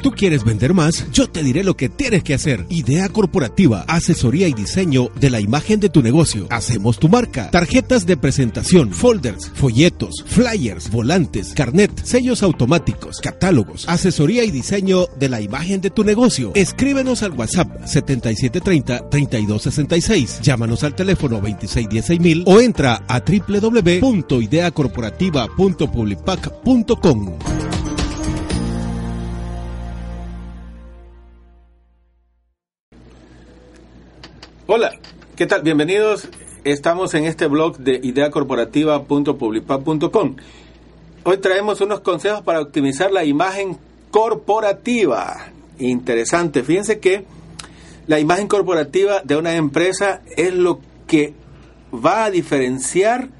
¿Tú quieres vender más? Yo te diré lo que tienes que hacer. Idea corporativa, asesoría y diseño de la imagen de tu negocio. Hacemos tu marca. Tarjetas de presentación, folders, folletos, flyers, volantes, carnet, sellos automáticos, catálogos, asesoría y diseño de la imagen de tu negocio. Escríbenos al WhatsApp 7730-3266. Llámanos al teléfono 2616 o entra a www.ideacorporativa.publipac.com. Hola, ¿qué tal? Bienvenidos. Estamos en este blog de ideacorporativa.publipap.com. Hoy traemos unos consejos para optimizar la imagen corporativa. Interesante. Fíjense que la imagen corporativa de una empresa es lo que va a diferenciar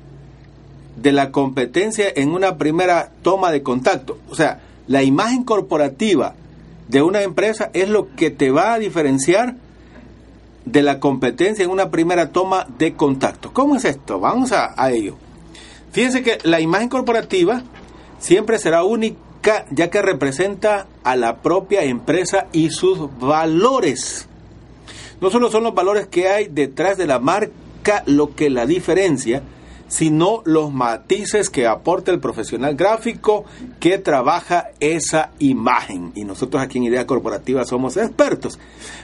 de la competencia en una primera toma de contacto. O sea, la imagen corporativa de una empresa es lo que te va a diferenciar de la competencia en una primera toma de contacto. ¿Cómo es esto? Vamos a, ello. Fíjense que la imagen corporativa siempre será única ya que representa a la propia empresa y sus valores. No solo son los valores que hay detrás de la marca lo que la diferencia, sino los matices que aporta el profesional gráfico que trabaja esa imagen. Y nosotros aquí en Idea Corporativa somos expertos.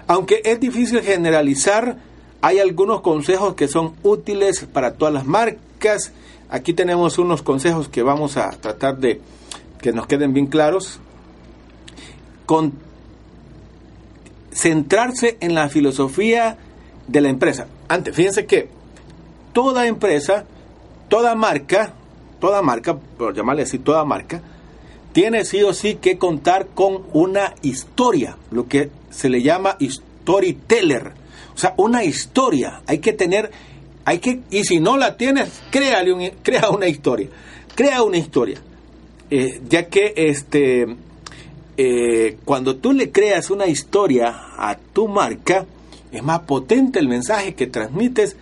Aunque es difícil generalizar, hay algunos consejos que son útiles para todas las marcas. Aquí tenemos unos consejos que vamos a tratar de que nos queden bien claros. Con centrarse en la filosofía de la empresa. Antes, fíjense que toda empresa toda marca, toda marca, por llamarle así, toda marca, tiene sí o sí que contar con una historia, lo que se le llama storyteller. O sea, una historia. Hay que tener, hay que, y si no la tienes, créale un, crea una historia. Crea una historia. Eh, ya que este, eh, cuando tú le creas una historia a tu marca, es más potente el mensaje que transmites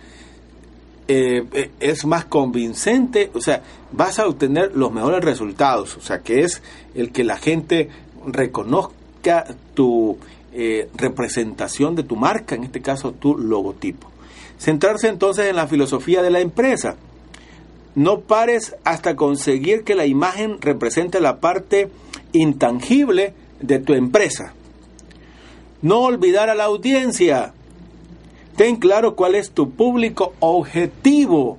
eh, eh, es más convincente, o sea, vas a obtener los mejores resultados, o sea, que es el que la gente reconozca tu eh, representación de tu marca, en este caso tu logotipo. Centrarse entonces en la filosofía de la empresa. No pares hasta conseguir que la imagen represente la parte intangible de tu empresa. No olvidar a la audiencia. Ten claro cuál es tu público objetivo.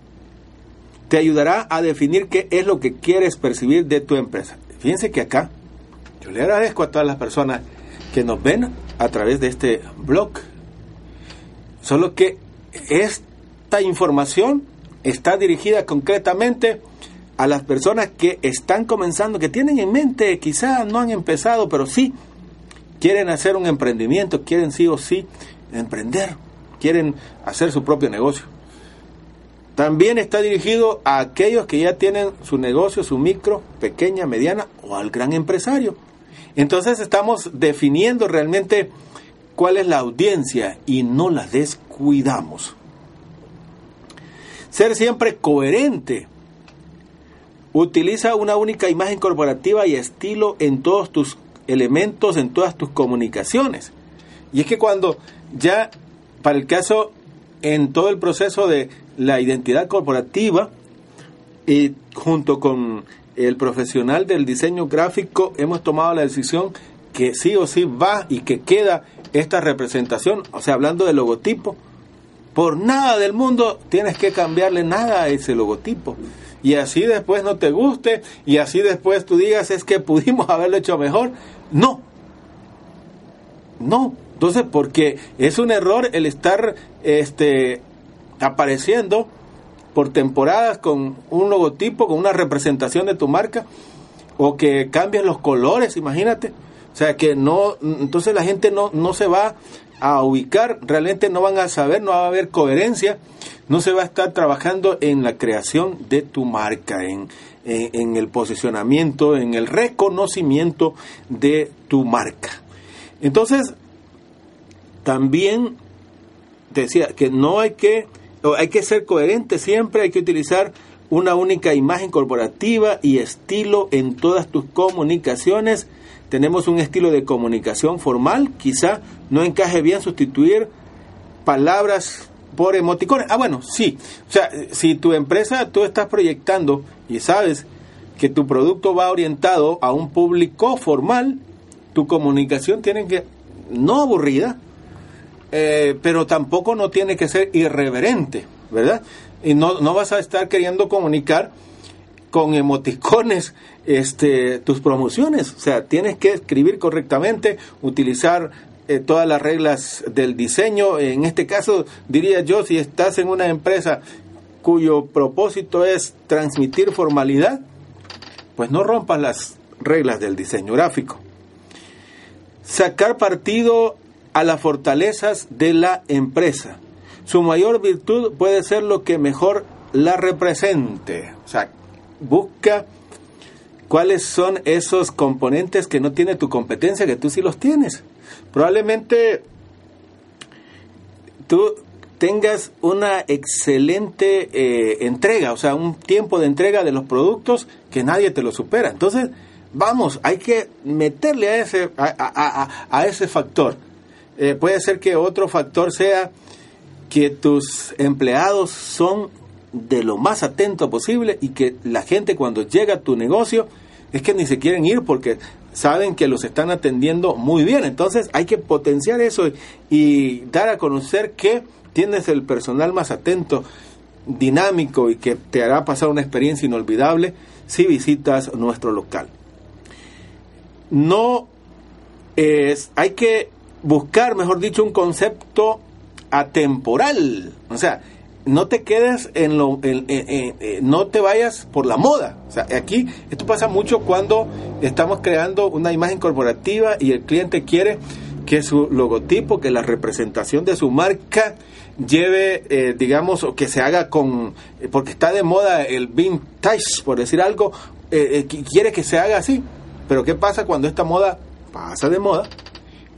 Te ayudará a definir qué es lo que quieres percibir de tu empresa. Fíjense que acá yo le agradezco a todas las personas que nos ven a través de este blog. Solo que esta información está dirigida concretamente a las personas que están comenzando, que tienen en mente, quizás no han empezado, pero sí quieren hacer un emprendimiento, quieren sí o sí emprender quieren hacer su propio negocio. También está dirigido a aquellos que ya tienen su negocio, su micro, pequeña, mediana o al gran empresario. Entonces estamos definiendo realmente cuál es la audiencia y no la descuidamos. Ser siempre coherente. Utiliza una única imagen corporativa y estilo en todos tus elementos, en todas tus comunicaciones. Y es que cuando ya para el caso, en todo el proceso de la identidad corporativa, y junto con el profesional del diseño gráfico, hemos tomado la decisión que sí o sí va y que queda esta representación, o sea, hablando del logotipo, por nada del mundo tienes que cambiarle nada a ese logotipo. Y así después no te guste, y así después tú digas es que pudimos haberlo hecho mejor. No. No, entonces, porque es un error el estar este, apareciendo por temporadas con un logotipo, con una representación de tu marca, o que cambies los colores, imagínate. O sea que no, entonces la gente no, no se va a ubicar, realmente no van a saber, no va a haber coherencia, no se va a estar trabajando en la creación de tu marca, en, en, el posicionamiento, en el reconocimiento de tu marca. Entonces, también decía que no hay que, hay que ser coherente siempre, hay que utilizar una única imagen corporativa y estilo en todas tus comunicaciones. Tenemos un estilo de comunicación formal, quizá no encaje bien sustituir palabras por emoticones. Ah, bueno, sí. O sea, si tu empresa tú estás proyectando y sabes que tu producto va orientado a un público formal, tu comunicación tiene que, no aburrida, eh, pero tampoco no tiene que ser irreverente, ¿verdad? Y no, no vas a estar queriendo comunicar con emoticones este, tus promociones. O sea, tienes que escribir correctamente, utilizar eh, todas las reglas del diseño. En este caso, diría yo, si estás en una empresa cuyo propósito es transmitir formalidad, pues no rompas las reglas del diseño gráfico. Sacar partido a las fortalezas de la empresa. Su mayor virtud puede ser lo que mejor la represente. O sea, busca cuáles son esos componentes que no tiene tu competencia, que tú sí los tienes probablemente tú tengas una excelente eh, entrega, o sea, un tiempo de entrega de los productos que nadie te lo supera. Entonces, vamos, hay que meterle a ese, a, ese factor. Eh, puede ser que otro factor sea que tus empleados son de lo más atento posible y que la gente cuando llega a tu negocio es que ni se quieren ir porque saben que los están atendiendo muy bien. Entonces hay que potenciar eso y, dar a conocer que tienes el personal más atento, dinámico y que te hará pasar una experiencia inolvidable si visitas nuestro local. No es, hay que buscar, mejor dicho, un concepto atemporal. O sea, no te quedes en lo, no te vayas por la moda. O sea, aquí esto pasa mucho cuando estamos creando una imagen corporativa y el cliente quiere que su logotipo, que la representación de su marca lleve, eh, digamos, o que se haga con, porque está de moda el vintage, por decir algo, eh, eh, quiere que se haga así. Pero ¿qué pasa cuando esta moda pasa de moda?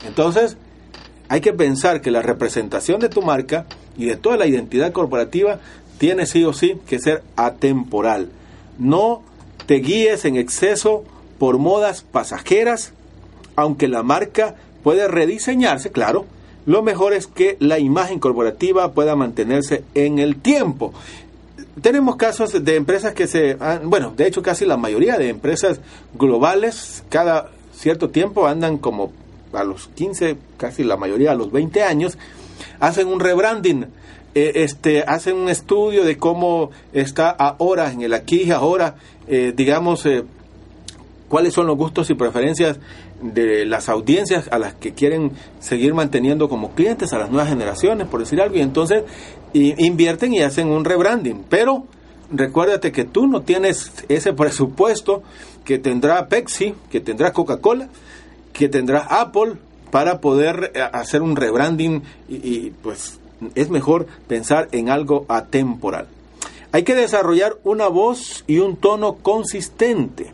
Entonces, hay que pensar que la representación de tu marca y de toda la identidad corporativa tiene sí o sí que ser atemporal. No te guíes en exceso por modas pasajeras, aunque la marca puede rediseñarse, claro, lo mejor es que la imagen corporativa pueda mantenerse en el tiempo. Tenemos casos de empresas que se, bueno, de hecho casi la mayoría de empresas globales cada cierto tiempo andan como a los 15, casi la mayoría a los 20 años, hacen un rebranding, eh, este, hacen un estudio de cómo está ahora, en el aquí y ahora, eh, digamos, eh, cuáles son los gustos y preferencias de las audiencias a las que quieren seguir manteniendo como clientes a las nuevas generaciones, por decir algo, y entonces invierten y hacen un rebranding. Pero recuérdate que tú no tienes ese presupuesto que tendrá Pepsi, que tendrá Coca-Cola, que tendrá Apple para poder eh, hacer un rebranding y, pues es mejor pensar en algo atemporal. Hay que desarrollar una voz y un tono consistente.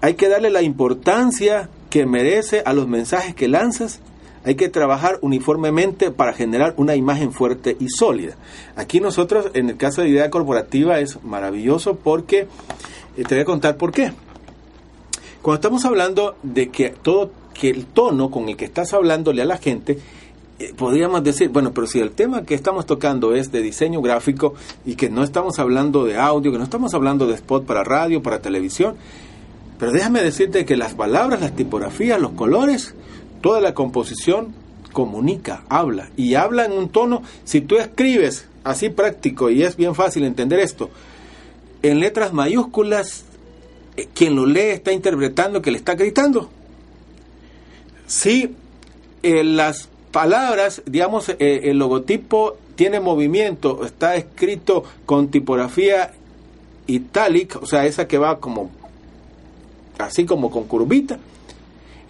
Hay que darle la importancia que merece a los mensajes que lanzas. Hay que trabajar uniformemente para generar una imagen fuerte y sólida. Aquí nosotros, en el caso de idea corporativa, es maravilloso porque, eh, te voy a contar por qué. Cuando estamos hablando de que todo que el tono con el que estás hablándole a la gente eh, podríamos decir, bueno, pero si el tema que estamos tocando es de diseño gráfico y que no estamos hablando de audio, que no estamos hablando de spot para radio, para televisión, pero déjame decirte que las palabras, las tipografías, los colores, toda la composición comunica, habla y habla en un tono, si tú escribes así práctico y es bien fácil entender esto, en letras mayúsculas quien lo lee está interpretando que le está gritando. Si eh, las palabras, digamos, eh, el logotipo tiene movimiento, está escrito con tipografía itálica, o sea, esa que va como así como con curvita,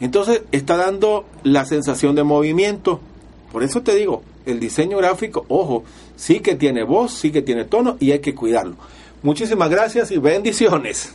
Entonces está dando la sensación de movimiento. Por eso te digo, el diseño gráfico, ojo, sí que tiene voz, sí que tiene tono y hay que cuidarlo. Muchísimas gracias y bendiciones.